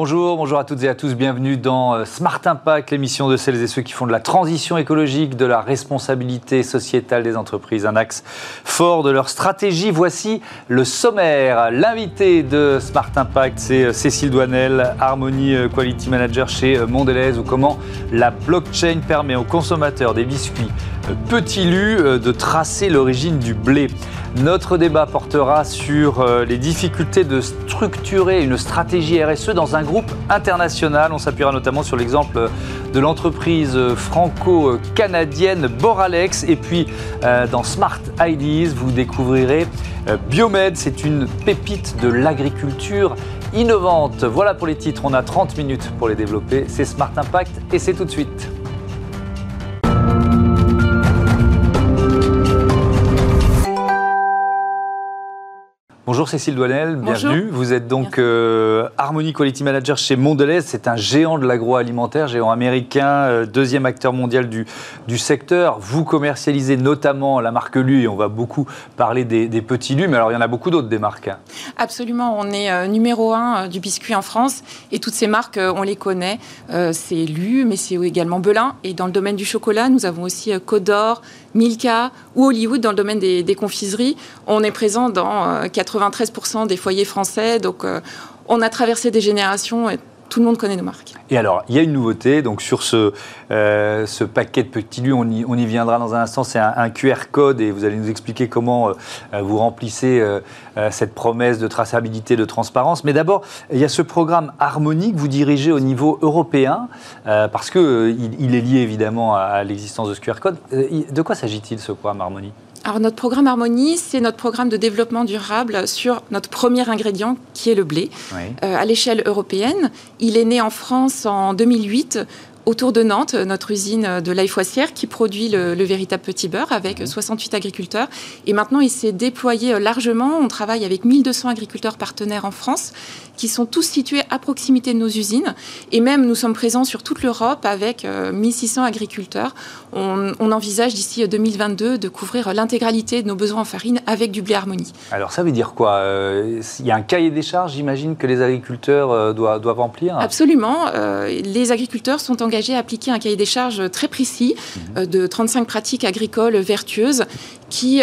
Bonjour, bonjour à toutes et à tous, bienvenue dans euh, Smart Impact, l'émission de celles et ceux qui font de la transition écologique, de la responsabilité sociétale des entreprises, un axe fort de leur stratégie. Voici le sommaire. L'invité de Smart Impact, c'est euh, Cécile Douanel, Harmony euh, Quality Manager chez Mondelez, ou comment la blockchain permet aux consommateurs des biscuits Petit Lu de tracer l'origine du blé. Notre débat portera sur les difficultés de structurer une stratégie RSE dans un groupe international. On s'appuiera notamment sur l'exemple de l'entreprise franco-canadienne Boralex. Et puis euh, dans Smart Ideas, vous découvrirez euh, Biomed. C'est une pépite de l'agriculture innovante. Voilà pour les titres. On a 30 minutes pour les développer. C'est Smart Impact et c'est tout de suite. Bonjour Cécile Douanel, bienvenue. Vous êtes donc euh, Harmony Quality Manager chez Mondelez. C'est un géant de l'agroalimentaire, géant américain, euh, deuxième acteur mondial du, du, secteur. Vous commercialisez notamment la marque Lu et on va beaucoup parler des, petits Lus, mais alors il y en a beaucoup d'autres des marques. Hein. Absolument, on est euh, numéro un du biscuit en France et toutes ces marques, on les connaît. c'est Lu, mais c'est également Belin. Et dans le domaine du chocolat, nous avons aussi Codor, Milka ou Hollywood dans le domaine des, confiseries. On est présent dans 80 93% des foyers français. Donc, euh, on a traversé des générations tout le monde connaît nos marques. Et alors, il y a une nouveauté, donc sur ce, euh, ce paquet de petits lus, on y, on y viendra dans un instant, c'est un, QR code et vous allez nous expliquer comment euh, vous remplissez cette promesse de traçabilité, de transparence. Mais d'abord, il y a ce programme Harmonie que vous dirigez au niveau européen, parce qu'il il est lié évidemment à, l'existence de ce QR code. de quoi s'agit-il ce programme Harmonie? Alors notre programme Harmonie, c'est notre programme de développement durable sur notre premier ingrédient qui est le blé euh, à l'échelle européenne. Il est né en France en 2008 autour de Nantes, notre usine de l'Aïfoissière qui produit le, véritable petit beurre avec 68 mhm. agriculteurs. Et maintenant, il s'est déployé largement. On travaille avec 1200 agriculteurs partenaires en France qui sont tous situés à proximité de nos usines. Et même, nous sommes présents sur toute l'Europe avec 1600 euh, agriculteurs. On, envisage d'ici 2022 euh, de couvrir l'intégralité de nos besoins en farine avec du blé harmonie. Alors, ça veut dire quoi euh, Il y a un cahier des charges, j'imagine, que les agriculteurs doivent, doivent, remplir? Absolument. les agriculteurs sont engagés à appliquer un cahier des charges très précis mhm. de 35 pratiques agricoles vertueuses qui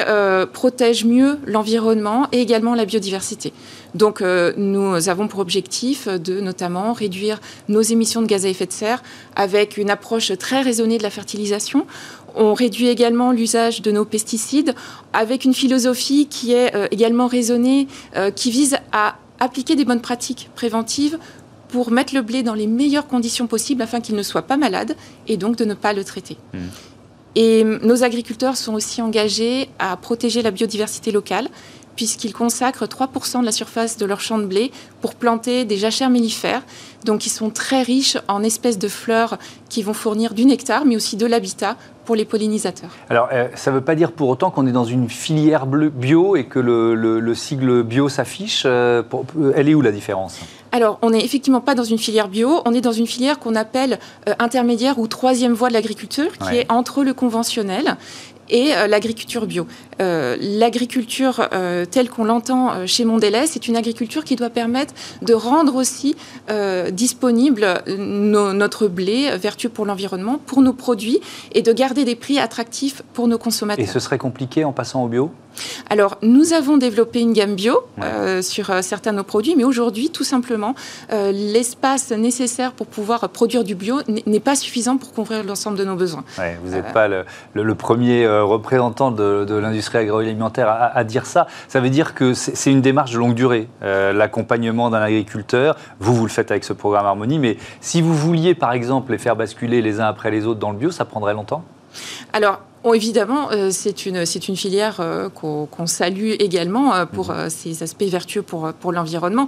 protègent mieux l'environnement et également la biodiversité. Donc, euh, nous avons pour objectif de notamment réduire nos émissions de gaz à effet de serre avec une approche très raisonnée de la fertilisation. On réduit également l'usage de nos pesticides avec une philosophie qui est euh, également raisonnée, euh, qui vise à appliquer des bonnes pratiques préventives pour mettre le blé dans les meilleures conditions possibles afin qu'il ne soit pas malade et donc de ne pas le traiter. Mmh. Et nos agriculteurs sont aussi engagés à protéger la biodiversité locale puisqu'ils consacrent 3% de la surface de leur champ de blé pour planter des jachères mellifères. Donc, ils sont très riches en espèces de fleurs qui vont fournir du nectar, mais aussi de l'habitat pour les pollinisateurs. Alors, euh, ça ne veut pas dire pour autant qu'on est dans une filière bio et que le, sigle bio s'affiche. Euh, elle est où la différence? Alors, on n'est effectivement pas dans une filière bio, on est dans une filière qu'on appelle euh, intermédiaire ou troisième voie de l'agriculture, qui est entre le conventionnel et euh, l'agriculture bio. Euh, l'agriculture euh, telle qu'on l'entend chez Mondelez, c'est une agriculture qui doit permettre de rendre aussi disponible notre blé vertueux pour l'environnement, pour nos produits, et de garder des prix attractifs pour nos consommateurs. Et ce serait compliqué en passant au bio? Alors, nous avons développé une gamme bio euh, sur euh, certains de nos produits, mais aujourd'hui, tout simplement, euh, l'espace nécessaire pour pouvoir produire du bio n'est pas suffisant pour couvrir l'ensemble de nos besoins. vous n'êtes pas le, premier représentant de, l'industrie agroalimentaire à, dire ça. Ça veut dire que c'est une démarche de longue durée, l'accompagnement d'un agriculteur. Vous, vous le faites avec ce programme Harmonie, mais si vous vouliez, par exemple, les faire basculer les uns après les autres dans le bio, ça prendrait longtemps? Alors, évidemment, euh, c'est une, une filière euh, qu'on salue également euh, pour ses aspects vertueux pour, pour l'environnement.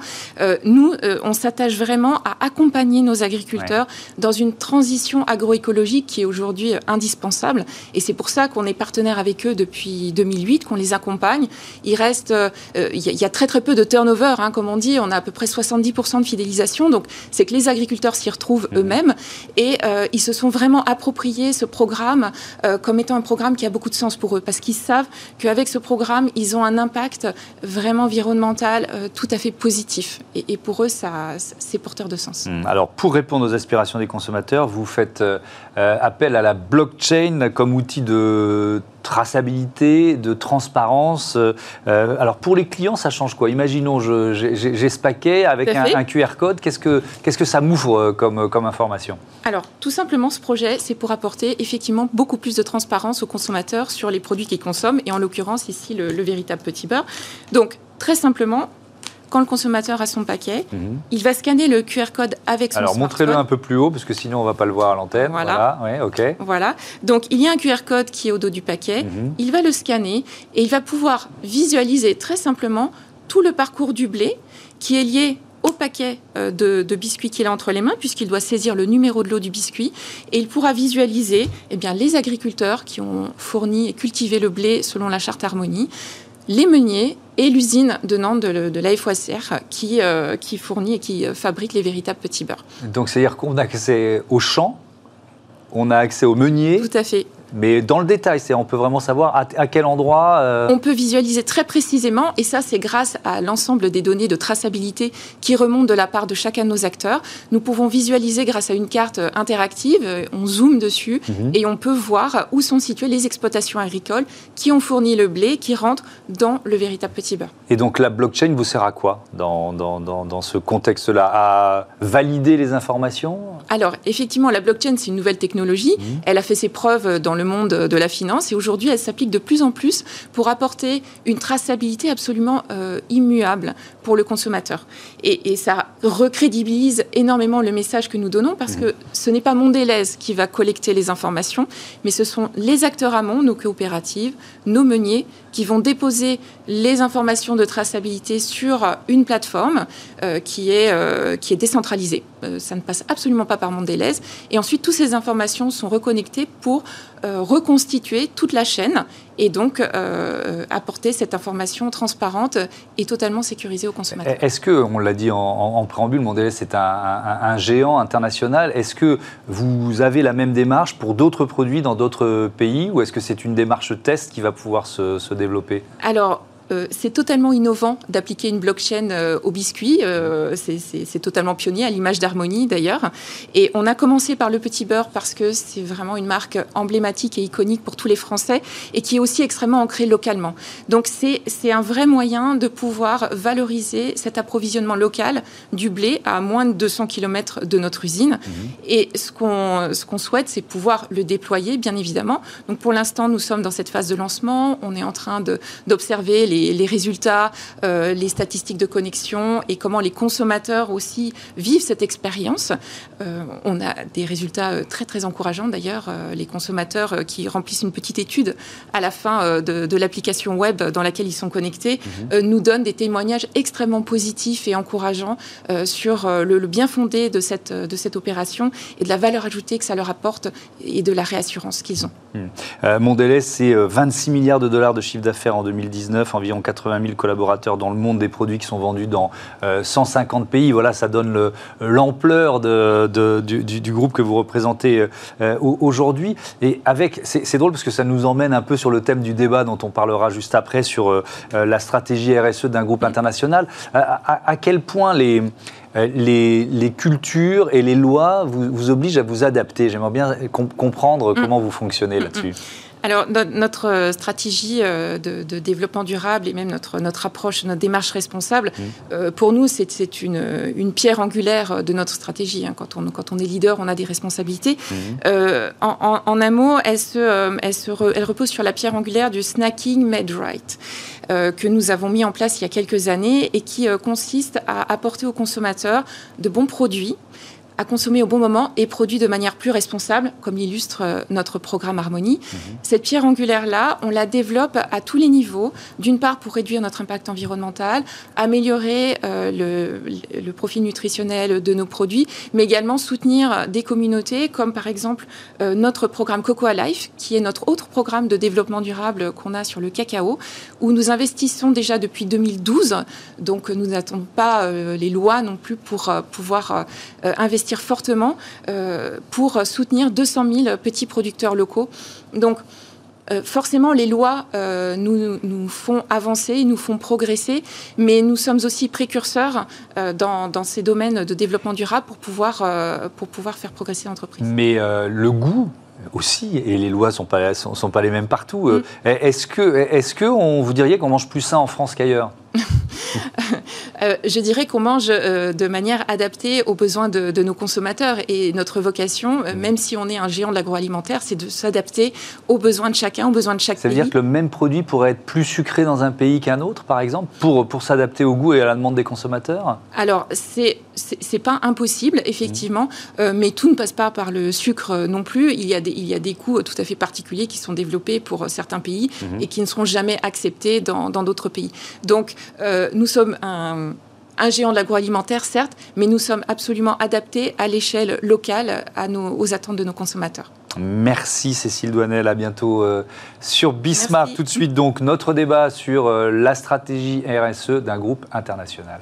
nous, on s'attache vraiment à accompagner nos agriculteurs dans une transition agroécologique qui est aujourd'hui indispensable. Et c'est pour ça qu'on est partenaire avec eux depuis 2008, qu'on les accompagne. Il reste, il y, a très très peu de turnover, hein, comme on dit. On a à peu près 70% de fidélisation. Donc, c'est que les agriculteurs s'y retrouvent eux-mêmes et ils se sont vraiment appropriés ce programme comme étant un programme qui a beaucoup de sens pour eux parce qu'ils savent qu'avec ce programme, ils ont un impact vraiment environnemental tout à fait positif. Et, pour eux, ça, c'est porteur de sens. Hmm. Alors, pour répondre aux aspirations des consommateurs, vous faites appel à la blockchain comme outil de traçabilité, de transparence. Euh, alors pour les clients, ça change quoi? Imaginons, j'ai ce paquet avec un, QR code. Qu'est-ce que, qu'est-ce que ça m'ouvre euh, comme, comme information? Alors tout simplement, ce projet, c'est pour apporter effectivement beaucoup plus de transparence aux consommateurs sur les produits qu'ils consomment, et en l'occurrence ici le, le véritable petit beurre. Donc très simplement, quand le consommateur a son paquet, mhm. il va scanner le QR code avec son Alors montrez-le un peu plus haut, parce que sinon on ne va pas le voir à l'antenne. Voilà. voilà. ok. Voilà. Donc il y a un QR code qui est au dos du paquet. Mhm. Il va le scanner et il va pouvoir visualiser très simplement tout le parcours du blé qui est lié au paquet euh, de, biscuits qu'il a entre les mains, puisqu'il doit saisir le numéro de l'eau du biscuit, et il pourra visualiser eh bien, les agriculteurs qui ont fourni et cultivé le blé selon la charte Harmonie, les meuniers et l'usine de Nantes de, de la qui, euh, qui fournit et qui euh, fabrique les véritables petits beurres. Donc c'est-à-dire qu'on a accès aux champs, on a accès aux meuniers. Tout à fait. Mais dans le détail, c'est on peut vraiment savoir à, quel endroit. Euh, on peut visualiser très précisément, et ça c'est grâce à l'ensemble des données de traçabilité qui remontent de la part de chacun de nos acteurs. Nous pouvons visualiser grâce à une carte interactive, on zoome dessus mhm. et on peut voir où sont situées les exploitations agricoles qui ont fourni le blé qui rentre dans le véritable petit beurre. Et donc la blockchain vous sert à quoi dans, dans, dans, ce contexte-là? À valider les informations? Alors effectivement, la blockchain c'est une nouvelle technologie. Mhm. Elle a fait ses preuves dans le monde de la finance et aujourd'hui elle s'applique de plus en plus pour apporter une traçabilité absolument euh, immuable pour le consommateur. Et, ça recrédibilise énormément le message que nous donnons parce mmh. que ce n'est pas Mondelez qui va collecter les informations, mais ce sont les acteurs amont, nos coopératives, nos meuniers, qui vont déposer les informations de traçabilité sur une plateforme euh, qui, est, euh, qui est décentralisée. ça ne passe absolument pas par Mondelez. Et ensuite, toutes ces informations sont reconnectées pour reconstituer toute la chaîne et donc euh, apporter cette information transparente et totalement sécurisée aux consommateurs. Est-ce que, on l'a dit en, préambule, Mondelez c'est un, géant international. Est-ce que vous avez la même démarche pour d'autres produits dans d'autres pays ou est-ce que c'est une démarche test qui va pouvoir se, se développer? Alors, euh, c'est totalement innovant d'appliquer une blockchain euh, au biscuit. Euh, c'est totalement pionnier, à l'image d'Harmonie d'ailleurs. Et on a commencé par le petit beurre parce que c'est vraiment une marque emblématique et iconique pour tous les Français et qui est aussi extrêmement ancrée localement. Donc c'est un vrai moyen de pouvoir valoriser cet approvisionnement local du blé à moins de 200 km de notre usine. Mmh. Et ce qu'on ce qu'on souhaite, c'est pouvoir le déployer, bien évidemment. Donc pour l'instant, nous sommes dans cette phase de lancement. On est en train d'observer les les, résultats, euh, les statistiques de connexion et comment les consommateurs aussi vivent cette expérience. Euh, on a des résultats euh, très très encourageants d'ailleurs. les consommateurs qui remplissent une petite étude à la fin de, l'application web dans laquelle ils sont connectés mhm. nous donnent des témoignages extrêmement positifs et encourageants sur le, bien fondé de cette, de cette opération et de la valeur ajoutée que ça leur apporte et de la réassurance qu'ils ont. Mmh. Mondelez, c'est 26 milliards de dollars de chiffre d'affaires en 2019, environ 80 000 collaborateurs dans le monde, des produits qui sont vendus dans 150 euh, pays. Voilà, ça donne l'ampleur du, groupe que vous représentez euh, aujourd'hui. Et avec, c'est drôle parce que ça nous emmène un peu sur le thème du débat dont on parlera juste après sur euh, la stratégie RSE d'un groupe international. À, quel point les, les, cultures et les lois vous, vous obligent à vous adapter? J'aimerais bien comprendre mm. comment vous fonctionnez là-dessus. Alors, notre euh, stratégie euh, de, développement durable et même notre, notre approche, notre démarche responsable, mmh. euh, pour nous, c'est une, une, pierre angulaire de notre stratégie. Hein. Quand, on, quand on est leader, on a des responsabilités. Mmh. en, un mot, elle, se, elle, se elle repose sur la pierre angulaire du snacking made right. que nous avons mis en place il y a quelques années et qui consiste à apporter aux consommateurs de bons produits à consommer au bon moment et produit de manière plus responsable, comme l'illustre euh, notre programme Harmonie. Mhm. Cette pierre angulaire-là, on la développe à tous les niveaux, d'une part pour réduire notre impact environnemental, améliorer euh, le, le, profil nutritionnel de nos produits, mais également soutenir des communautés, comme par exemple euh, notre programme Cocoa Life, qui est notre autre programme de développement durable qu'on a sur le cacao, où nous investissons déjà depuis 2012, donc nous n'attendons pas les lois non plus pour pouvoir investir fortement euh, pour soutenir 200 000 petits producteurs locaux. Donc, euh, forcément, les lois euh, nous, nous, font avancer, nous font progresser, mais nous sommes aussi précurseurs euh, dans, dans, ces domaines de développement durable pour pouvoir, pour pouvoir faire progresser l'entreprise. Mais le goût aussi, et les lois ne sont pas, sont, sont, pas les mêmes partout. Mm. Est-ce que, est que on, vous diriez qu'on mange plus sain en France qu'ailleurs? Euh, je dirais qu'on mange euh, de manière adaptée aux besoins de, nos consommateurs. Et notre vocation, euh, même si on est un géant de l'agroalimentaire, c'est de s'adapter aux besoins de chacun, aux besoins de chaque pays. Ça veut dire que le même produit pourrait être plus sucré dans un pays qu'un autre, par exemple, pour, pour s'adapter au goût et à la demande des consommateurs? Alors, c'est c'est pas impossible, effectivement, mmh. mais tout ne passe pas par le sucre non plus. Il y, a des, il y a des coûts tout à fait particuliers qui sont développés pour certains pays mmh. et qui ne seront jamais acceptés dans d'autres pays. Donc, nous sommes un un géant de l'agroalimentaire, certes, mais nous sommes absolument adaptés à l'échelle locale à nos, aux attentes de nos consommateurs. Merci Cécile Douanel, à bientôt euh, sur Bismarck. Tout de suite donc notre débat sur euh, la stratégie RSE d'un groupe international.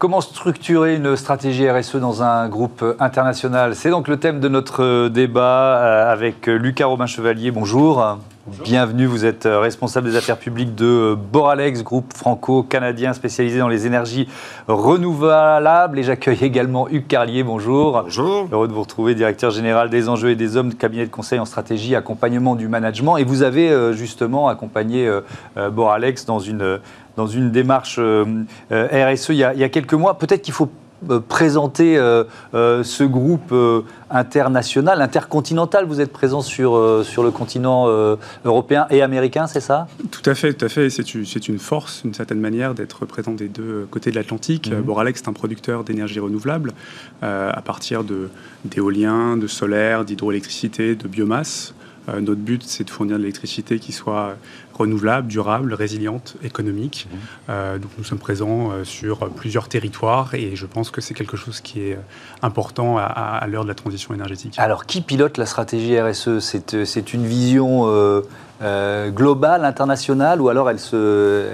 Comment structurer une stratégie RSE dans un groupe international? C'est donc le thème de notre débat euh, avec Lucas Robin Chevalier. Bonjour. Bienvenue, vous êtes euh, responsable des affaires publiques de euh, Boralex, groupe franco-canadien spécialisé dans les énergies renouvelables. Et j'accueille également Hugues Carlier, bonjour. Bonjour. Heureux de vous retrouver, directeur général des enjeux et des hommes de cabinet de conseil en stratégie, accompagnement du management. Et vous avez justement accompagné Boralex dans une dans une démarche euh, euh, RSE il y, a, quelques mois. Peut-être qu'il faut euh, présenter ce groupe international, intercontinental. Vous êtes présent sur, sur le continent européen et américain, c'est ça? Tout à fait, tout à fait. C'est une, une, force, d'une certaine manière, d'être présent des deux côtés de l'Atlantique. Mhm. Boralex est un producteur d'énergie renouvelable à partir d'éolien, de, de solaire, d'hydroélectricité, de biomasse. Notre but, c'est de fournir de l'électricité qui soit renouvelable, durable, résiliente, économique. Mmh. Euh, donc nous sommes présents euh, sur plusieurs territoires et je pense que c'est quelque chose qui est euh, important à, l'heure de la transition énergétique. Alors qui pilote la stratégie RSE C'est une vision globale, internationale ou alors elle se,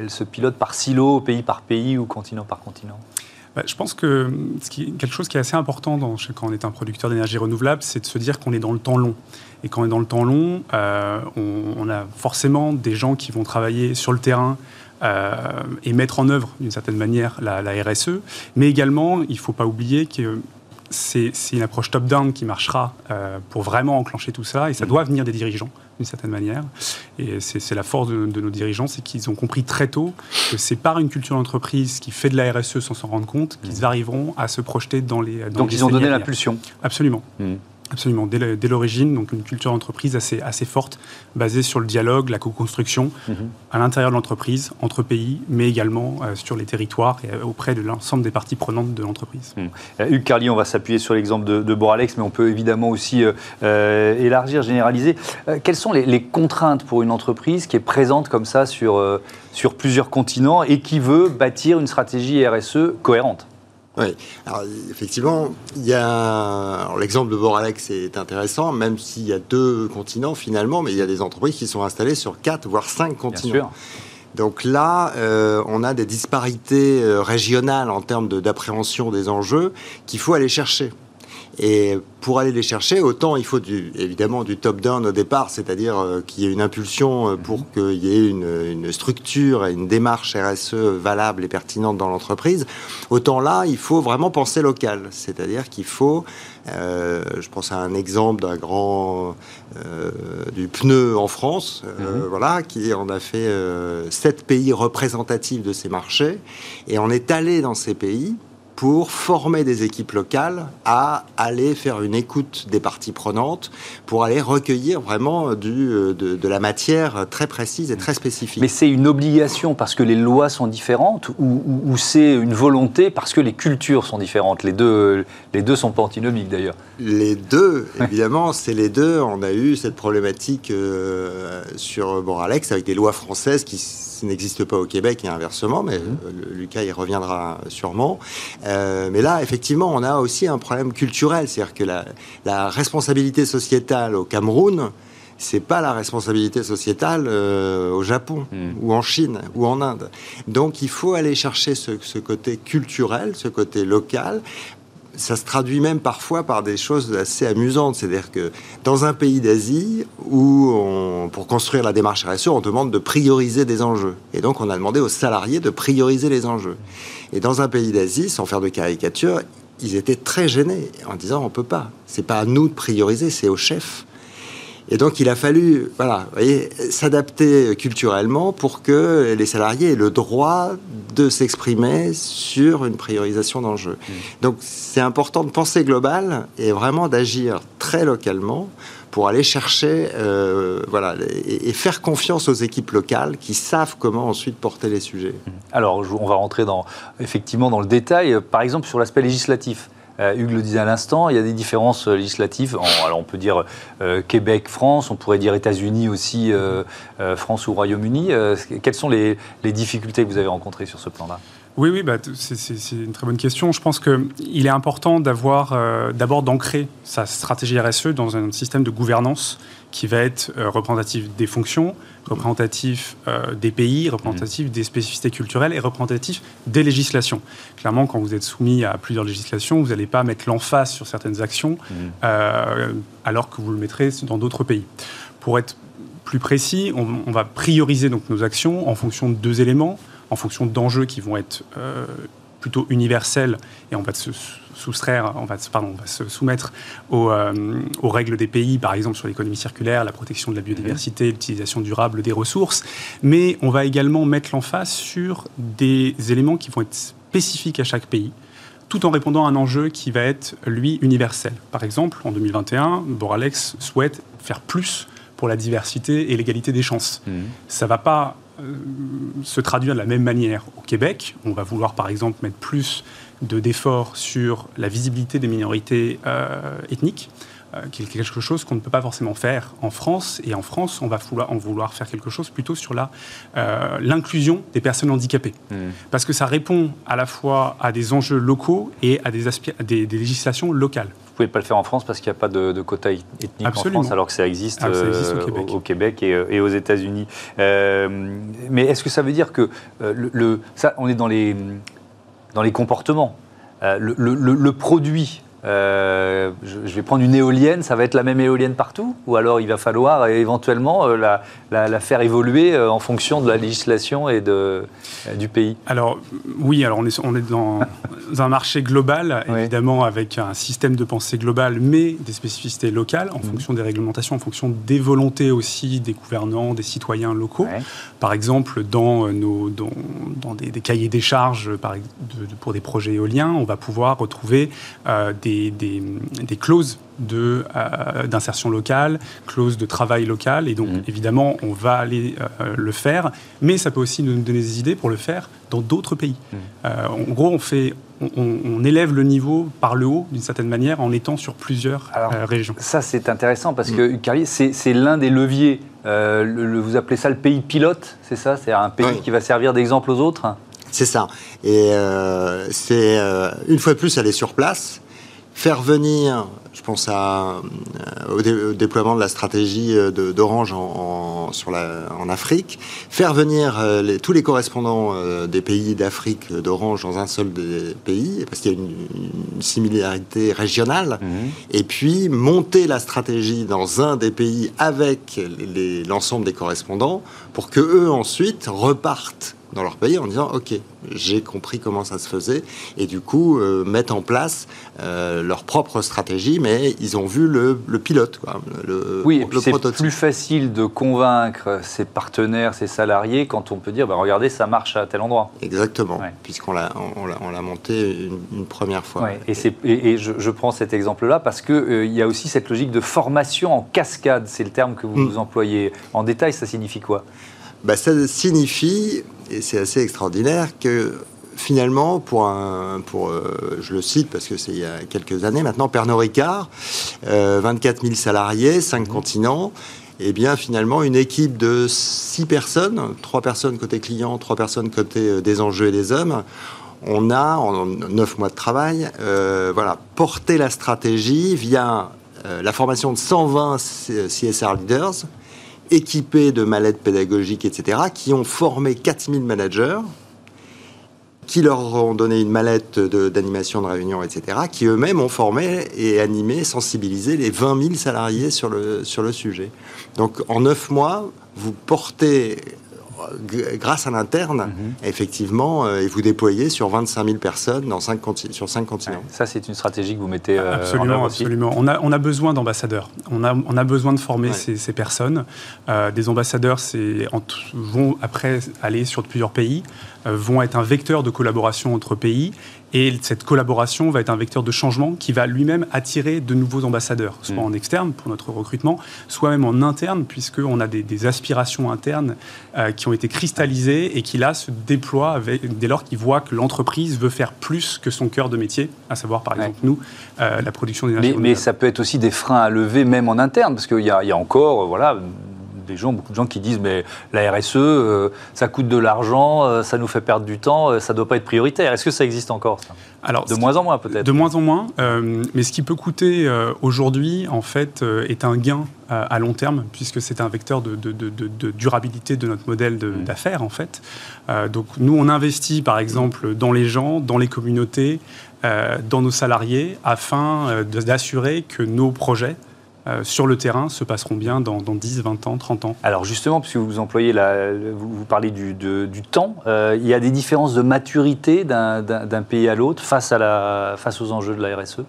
elle se pilote par silo, pays par pays ou continent par continent? Je pense que ce qui, quelque chose qui est assez important dans, quand on est un producteur d'énergie renouvelable, c'est de se dire qu'on est dans le temps long. Et quand on est dans le temps long, euh, on, a forcément des gens qui vont travailler sur le terrain euh, et mettre en œuvre d'une certaine manière la, la, RSE. Mais également, il ne faut pas oublier que c'est une approche top-down qui marchera euh, pour vraiment enclencher tout ça, et ça mmh. doit venir des dirigeants d'une certaine manière. Et c'est la force de, nos dirigeants, c'est qu'ils ont compris très tôt que c'est par une culture d'entreprise qui fait de la RSE sans s'en rendre compte qu'ils mmh. arriveront à se projeter dans les. Dans Donc ils ont donné l'impulsion. Absolument. Mmh. Absolument, dès l'origine, donc une culture d'entreprise assez, assez forte, basée sur le dialogue, la co-construction, mhm. à l'intérieur de l'entreprise, entre pays, mais également euh, sur les territoires et euh, auprès de l'ensemble des parties prenantes de l'entreprise. Mhm. Euh, Hugues Carly, on va s'appuyer sur l'exemple de, Boralex, mais on peut évidemment aussi élargir, généraliser. quelles sont les, les, contraintes pour une entreprise qui est présente comme ça sur, sur plusieurs continents et qui veut bâtir une stratégie RSE cohérente? Oui, alors effectivement, il y a l'exemple de Boralex est intéressant, même s'il y a deux continents finalement, mais il y a des entreprises qui sont installées sur quatre voire cinq continents. Donc là, euh, on a des disparités euh, régionales en termes d'appréhension des enjeux qu'il faut aller chercher. Et pour aller les chercher, autant il faut du, évidemment du top-down au départ, c'est-à-dire euh, qu'il y ait une impulsion euh, pour qu'il y ait une, structure et une démarche RSE valable et pertinente dans l'entreprise. Autant là, il faut vraiment penser local, c'est-à-dire qu'il faut, euh, je pense à un exemple d'un grand du pneu en France, mhm. voilà, qui en a fait sept pays représentatifs de ces marchés, et on est allé dans ces pays pour former des équipes locales à aller faire une écoute des parties prenantes, pour aller recueillir vraiment du, euh, de, la matière très précise et très spécifique. Mais c'est une obligation parce que les lois sont différentes ou, c'est une volonté parce que les cultures sont différentes? Les deux, les deux sont pas antinomiques d'ailleurs. Les deux, évidemment, c'est les deux. On a eu cette problématique euh, sur Boralex avec des lois françaises qui n'existe pas au Québec et inversement, mais mhm. euh, Lucas y reviendra sûrement. Euh, mais là, effectivement, on a aussi un problème culturel, c'est-à-dire que la, responsabilité sociétale au Cameroun, c'est pas la responsabilité sociétale euh, au Japon mhm. ou en Chine ou en Inde. Donc il faut aller chercher ce, ce, côté culturel, ce côté local, ça se traduit même parfois par des choses assez amusantes. C'est-à-dire que dans un pays d'Asie où, pour construire la démarche RSE, on demande de prioriser des enjeux. Et donc, on a demandé aux salariés de prioriser les enjeux. Et dans un pays d'Asie, sans faire de caricature, ils étaient très gênés en disant on peut pas. C'est pas à nous de prioriser, c'est au chef. Et donc, il a fallu voilà, s'adapter culturellement pour que les salariés aient le droit de s'exprimer sur une priorisation d'enjeux. Mmh. Donc, c'est important de penser global et vraiment d'agir très localement pour aller chercher, euh, voilà, et, faire confiance aux équipes locales qui savent comment ensuite porter les sujets. Mmh. Alors, on va rentrer dans, effectivement dans le détail, par exemple sur l'aspect législatif. Euh, Hugues le disait à l'instant, il y a des différences euh, législatives. alors on peut dire euh, Québec, France, on pourrait dire États-Unis aussi, France ou Royaume-Uni. quelles sont les, difficultés que vous avez rencontrées sur ce plan-là? Oui, oui, bah, c'est une très bonne question. Je pense qu'il est important d'avoir, d'abord d'ancrer sa stratégie RSE dans un système de gouvernance qui va être représentatif des fonctions, représentatif euh, des pays, représentatif mmh. des spécificités culturelles et représentatif des législations. Clairement, quand vous êtes soumis à plusieurs législations, vous n'allez pas mettre l'emphase sur certaines actions mmh. euh, alors que vous le mettrez dans d'autres pays. Pour être plus précis, on, va prioriser donc nos actions en fonction de deux éléments, en fonction d'enjeux qui vont être euh, plutôt universels et on va se soustraire, on va, pardon, on va se soumettre euh, aux, règles des pays, par exemple sur l'économie circulaire, la protection de la biodiversité, mhm. l'utilisation durable des ressources, mais on va également mettre l'emphase sur des éléments qui vont être spécifiques à chaque pays tout en répondant à un enjeu qui va être, lui, universel. Par exemple, en 2021, Boralex souhaite faire plus pour la diversité et l'égalité des chances. Mhm. Ça ne va pas se traduire de la même manière au Québec. On va vouloir, par exemple, mettre plus d'efforts sur la visibilité des minorités euh, ethniques, euh, qui est quelque chose qu'on ne peut pas forcément faire en France. Et en France, on va vouloir, en vouloir faire quelque chose plutôt sur euh, l'inclusion des personnes handicapées. Mmh. Parce que ça répond à la fois à des enjeux locaux et à des, des, des législations locales. Vous pouvez pas le faire en France parce qu'il n'y a pas de, quota ethnique en France, alors que ça existe, ah, au Québec, et, aux États-Unis. mais est-ce que ça veut dire que le, ça, on est dans les dans les comportements. Euh, le, produit euh, je, vais prendre une éolienne, ça va être la même éolienne partout Ou alors il va falloir éventuellement euh, la, faire évoluer en fonction de la législation et de, du pays Alors oui, alors on est, on est dans un marché global, évidemment avec un système de pensée global, mais des spécificités locales en mhm. fonction des réglementations, en fonction des volontés aussi des gouvernants, des citoyens locaux. Par exemple, dans, nos, dans, des, cahiers des charges par, pour des projets éoliens, on va pouvoir retrouver des des, clauses de, euh, d'insertion locale, clauses de travail local. Et donc, mmh. évidemment, on va aller euh, le faire. Mais ça peut aussi nous donner des idées pour le faire dans d'autres pays. Mmh. Euh, en gros, on, fait, on, élève le niveau par le haut, d'une certaine manière, en étant sur plusieurs régions. Ça, c'est intéressant parce que, mmh. c'est, l'un des leviers. vous appelez ça le pays pilote, c'est ça? C'est un pays qui va servir d'exemple aux autres? C'est ça. Et c'est une fois de plus aller sur place faire venir, je pense à, euh, au, déploiement de la stratégie euh, d'Orange en, sur la, en Afrique, faire venir euh, les, tous les correspondants des pays d'Afrique d'Orange dans un seul des pays, parce qu'il y a une, similarité régionale, mhm. et puis monter la stratégie dans un des pays avec l'ensemble des correspondants pour que eux ensuite repartent dans leur pays en disant ok j'ai compris comment ça se faisait et du coup euh, mettre en place euh, leur propre stratégie mais ils ont vu le, pilote quoi, le, oui c'est plus facile de convaincre ses partenaires ses salariés quand on peut dire bah, regardez ça marche à tel endroit. Exactement. Puisqu'on l'a on, l'a monté une, première fois. Et, je, prends cet exemple là parce que euh, il y a aussi cette logique de formation en cascade c'est le terme que vous, vous mm. employez. En détail ça signifie quoi? Bah, ça signifie et c'est assez extraordinaire que finalement, pour un, pour, euh, je le cite parce que c'est il y a quelques années maintenant, Pernod Ricard, 24 000 salariés, 5 mmh. continents, et eh bien finalement une équipe de 6 personnes, 3 personnes côté client, 3 personnes côté euh, des enjeux et des hommes, on a en 9 mois de travail, euh, voilà, porté la stratégie via la formation de 120 CSR leaders, équipés de mallettes pédagogiques, etc., qui ont formé 4000 managers qui leur ont donné une mallette d'animation de, réunion, etc., qui eux-mêmes ont formé et animé, sensibilisé les 20 000 salariés sur le, sur le sujet. Donc en neuf mois, vous portez grâce à l'interne, mhm. effectivement, euh, et vous déployez sur 25 000 personnes dans cinq sur 5 continents. ça, c'est une stratégie que vous mettez euh, absolument, en œuvre Absolument. On a, on a besoin d'ambassadeurs. On a, on a besoin de former ces, ces, personnes. Euh, des ambassadeurs vont après aller sur plusieurs pays, vont être un vecteur de collaboration entre pays et cette collaboration va être un vecteur de changement qui va lui-même attirer de nouveaux ambassadeurs, soit mm. en externe pour notre recrutement, soit même en interne, puisqu'on a des, aspirations internes euh, qui ont été cristallisées et qui là se déploient avec, dès lors qu'ils voient que l'entreprise veut faire plus que son cœur de métier, à savoir par exemple nous, euh, la production d'énergie. Mais, mais, ça peut être aussi des freins à lever même en interne, parce qu'il y, y, a encore, voilà, des gens, beaucoup de gens qui disent mais la RSE, euh, ça coûte de l'argent, euh, ça nous fait perdre du temps, euh, ça ne doit pas être prioritaire. Est-ce que ça existe encore ça? Alors, de moins en moins peut-être. De moins en moins, mais ce qui peut coûter aujourd'hui, en fait, est un gain à long terme, puisque c'est un vecteur de, durabilité de notre modèle mmh. d'affaires, en fait. donc, nous, on investit, par exemple, dans les gens, dans les communautés, dans nos salariés, afin d'assurer que nos projets euh, sur le terrain se passeront bien dans, 10, 20 ans, 30 ans Alors justement, puisque vous employez, la, vous, parlez du, temps, euh, il y a des différences de maturité d'un pays à l'autre face, face aux enjeux de la RSE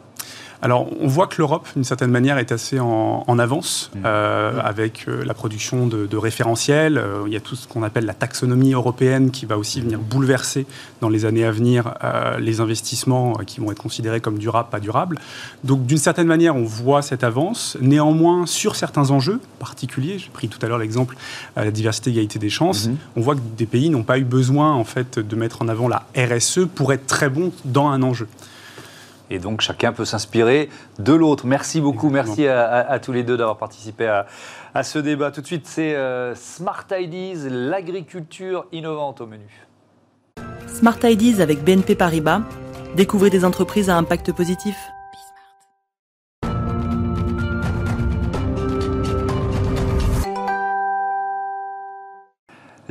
alors, on voit que l'Europe, d'une certaine manière, est assez en, avance mmh. euh, avec euh, la production de, référentiels. Euh, il y a tout ce qu'on appelle la taxonomie européenne qui va aussi venir bouleverser dans les années à venir les investissements qui vont être considérés comme durables, pas durables. Donc, d'une certaine manière, on voit cette avance. Néanmoins, sur certains enjeux particuliers, j'ai pris tout à l'heure l'exemple de la diversité, égalité des chances, mmh. on voit que des pays n'ont pas eu besoin en fait de mettre en avant la RSE pour être très bons dans un enjeu. Et donc chacun peut s'inspirer de l'autre. Merci beaucoup, merci à, tous les deux d'avoir participé à, ce débat. Tout de suite, c'est euh, Smart Ideas, l'agriculture innovante au menu. Smart Ideas avec BNP Paribas. Découvrez des entreprises à impact positif.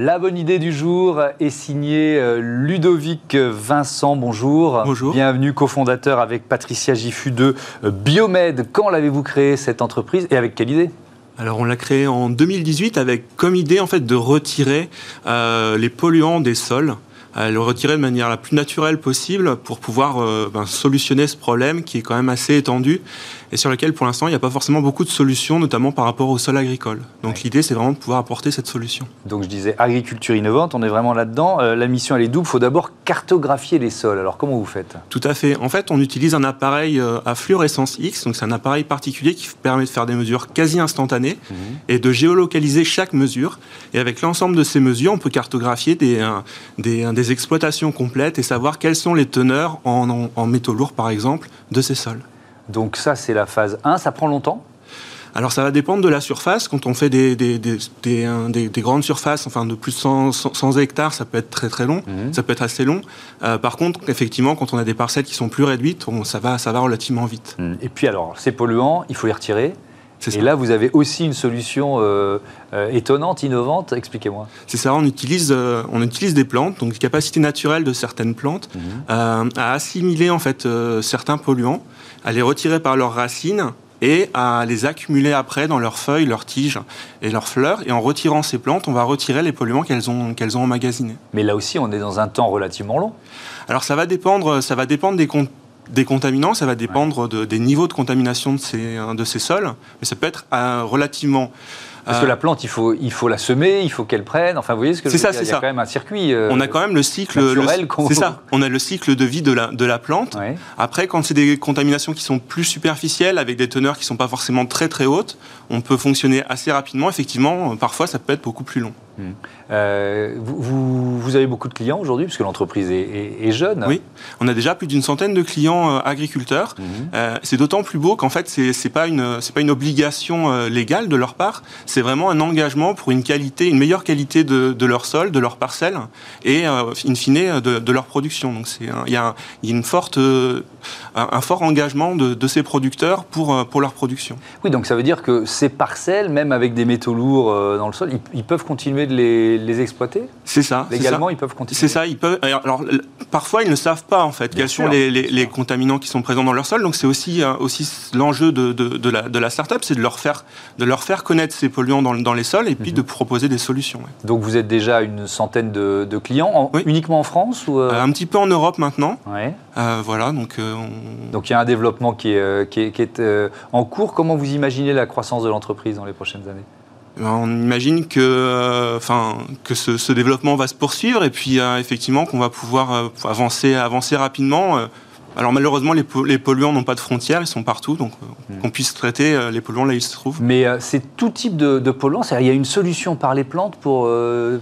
La bonne idée du jour est signée euh, Ludovic Vincent. Bonjour. Bonjour. Bienvenue, cofondateur avec Patricia Giffu de euh, Biomed. Quand l'avez-vous créé cette entreprise et avec quelle idée? Alors on l'a créé en 2018 avec comme idée en fait de retirer euh, les polluants des sols le retirer de manière la plus naturelle possible pour pouvoir euh, ben, solutionner ce problème qui est quand même assez étendu et sur lequel pour l'instant il n'y a pas forcément beaucoup de solutions, notamment par rapport au sol agricole. Donc l'idée c'est vraiment de pouvoir apporter cette solution. Donc je disais agriculture innovante, on est vraiment là-dedans. Euh, la mission elle est double, il faut d'abord cartographier les sols. Alors comment vous faites? Tout à fait. En fait on utilise un appareil euh, à fluorescence X, donc c'est un appareil particulier qui permet de faire des mesures quasi instantanées mhm. et de géolocaliser chaque mesure. Et avec l'ensemble de ces mesures on peut cartographier des, des, exploitations complètes et savoir quelles sont les teneurs en, métaux lourds, par exemple, de ces sols. Donc ça, c'est la phase 1. Ça prend longtemps? Alors ça va dépendre de la surface. Quand on fait des, des, grandes surfaces, enfin de plus de 100, hectares, ça peut être très très long, mhm. ça peut être assez long. Euh, par contre, effectivement, quand on a des parcelles qui sont plus réduites, ça, va, ça va relativement vite. Mhm. Et puis alors, ces polluants, il faut les retirer et là, vous avez aussi une solution euh, euh, étonnante, innovante. Expliquez-moi. C'est ça, on utilise, euh, on utilise des plantes, donc capacité naturelle de certaines plantes, mhm. à assimiler en fait certains polluants, à les retirer par leurs racines et à les accumuler après dans leurs feuilles, leurs tiges et leurs fleurs. Et en retirant ces plantes, on va retirer les polluants qu'elles ont, qu'elles ont emmagasinés. Mais là aussi, on est dans un temps relativement long. Alors ça va dépendre, ça va dépendre des, des contaminants, ça va dépendre des niveaux de contamination de ces, de ces sols, mais ça peut être euh, relativement parce que euh, la plante, il faut, il faut la semer, il faut qu'elle prenne. Enfin, vous voyez ce que c'est ça, c'est ça. quand même un circuit. Euh, on a quand même le cycle. C'est ça. On a le cycle de vie de la, de la plante. Après, quand c'est des contaminations qui sont plus superficielles, avec des teneurs qui ne sont pas forcément très très hautes, on peut fonctionner assez rapidement. Effectivement, parfois, ça peut être beaucoup plus long. Hmm. Euh, vous, vous, avez beaucoup de clients aujourd'hui, puisque l'entreprise est, jeune. Oui, on a déjà plus d'une centaine de clients euh, agriculteurs. Hmm. Euh, c'est d'autant plus beau qu'en fait, c'est n'est pas, une, pas une obligation légale de leur part. c'est vraiment un engagement pour une qualité, une meilleure qualité de, leur sol, de leur parcelle et in fine de, leur production. Donc il y, a une forte, un, fort engagement de, ces producteurs pour, pour leur production. Oui, donc ça veut dire que ces parcelles, même avec des métaux lourds dans le sol, ils, peuvent continuer de les, exploiter C'est ça. Légalement, ils peuvent continuer. C'est ça. Ils peuvent. Alors, parfois, ils ne savent pas en fait quels sont les, contaminants qui sont présents dans leur sol. Donc, c'est aussi euh, aussi l'enjeu de, de, la, de la startup, c'est de leur faire de leur faire connaître ces polluants dans, dans les sols et puis mhm. de proposer des solutions. Donc, vous êtes déjà une centaine de, clients, uniquement en France ou euh euh, Un petit peu en Europe maintenant. Ouais. voilà. Donc, donc, il y a un développement qui est, qui est, qui est en cours. Comment vous imaginez la croissance de l'entreprise dans les prochaines années? On imagine que, euh, enfin, que ce, développement va se poursuivre et puis euh, effectivement qu'on va pouvoir euh, avancer, avancer rapidement. Alors malheureusement, les, polluants n'ont pas de frontières, ils sont partout, donc hmm. qu'on puisse traiter les polluants là où ils se trouvent. Mais c'est tout type de, polluants, c'est-à-dire il y a une solution par les plantes pour,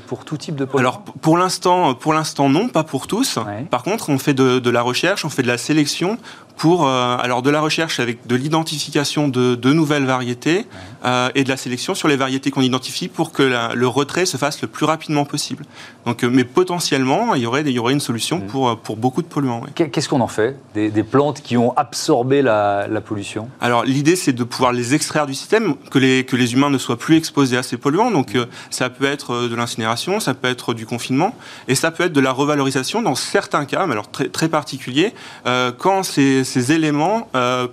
pour tout type de polluants? Alors pour l'instant, pour l'instant non, pas pour tous. Par contre, on fait de, de, la recherche, on fait de la sélection pour euh, alors de la recherche avec de l'identification de, de, nouvelles variétés euh, et de la sélection sur les variétés qu'on identifie pour que le retrait se fasse le plus rapidement possible. Donc, euh, mais potentiellement, il y aurait, il y aurait une solution pour, pour beaucoup de polluants. Qu'est-ce qu'on en fait des, des, plantes qui ont absorbé la, la pollution? Alors l'idée, c'est de pouvoir les extraire du système, que les, que les humains ne soient plus exposés à ces polluants. Donc ça peut être de l'incinération, ça peut être du confinement, et ça peut être de la revalorisation dans certains cas, mais alors très, très particuliers, quand c'est ces éléments euh,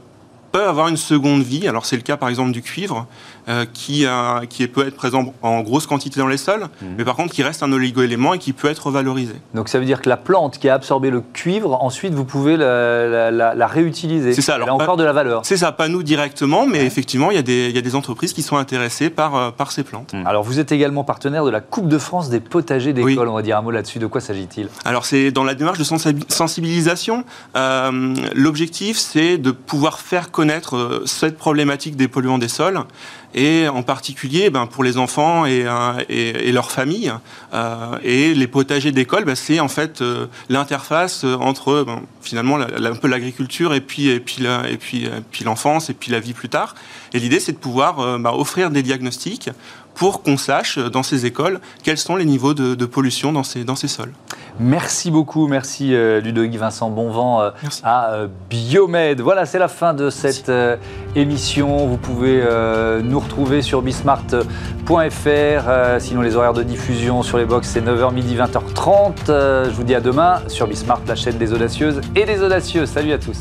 peuvent avoir une seconde vie. Alors c'est le cas par exemple du cuivre. Euh, qui, qui peut être présent en grosse quantité dans les sols, mhm. mais par contre qui reste un oligo-élément et qui peut être valorisé. Donc ça veut dire que la plante qui a absorbé le cuivre, ensuite vous pouvez la, réutiliser. C'est ça. Alors, Elle a encore de la valeur. C'est ça, pas nous directement, mais effectivement il y, a des, il y, a des entreprises qui sont intéressées par, euh, par ces plantes. Mhm. Alors vous êtes également partenaire de la Coupe de France des potagers d'école, on va dire un mot là-dessus. De quoi s'agit-il? Alors c'est dans la démarche de sensibilisation. Euh, l'objectif c'est de pouvoir faire connaître cette problématique des polluants des sols et en particulier ben, pour les enfants et, euh, et, leurs familles. Euh, et les potagers d'école, ben, c'est en fait euh, l'interface entre ben, finalement un peu l'agriculture et puis et puis et puis, l'enfance et puis la vie plus tard. Et l'idée, c'est de pouvoir ben, offrir des diagnostics pour qu'on sache dans ces écoles quels sont les niveaux de, pollution dans ces, dans ces sols. Merci beaucoup, merci euh, Ludovic Vincent Bonvent euh, à euh, Biomed. Voilà, c'est la fin de cette émission. Vous pouvez nous retrouver sur bismart.fr. sinon, les horaires de diffusion sur les box, c'est 9h midi, 20h30. je vous dis à demain sur Bismart, la chaîne des audacieuses et des audacieux. Salut à tous.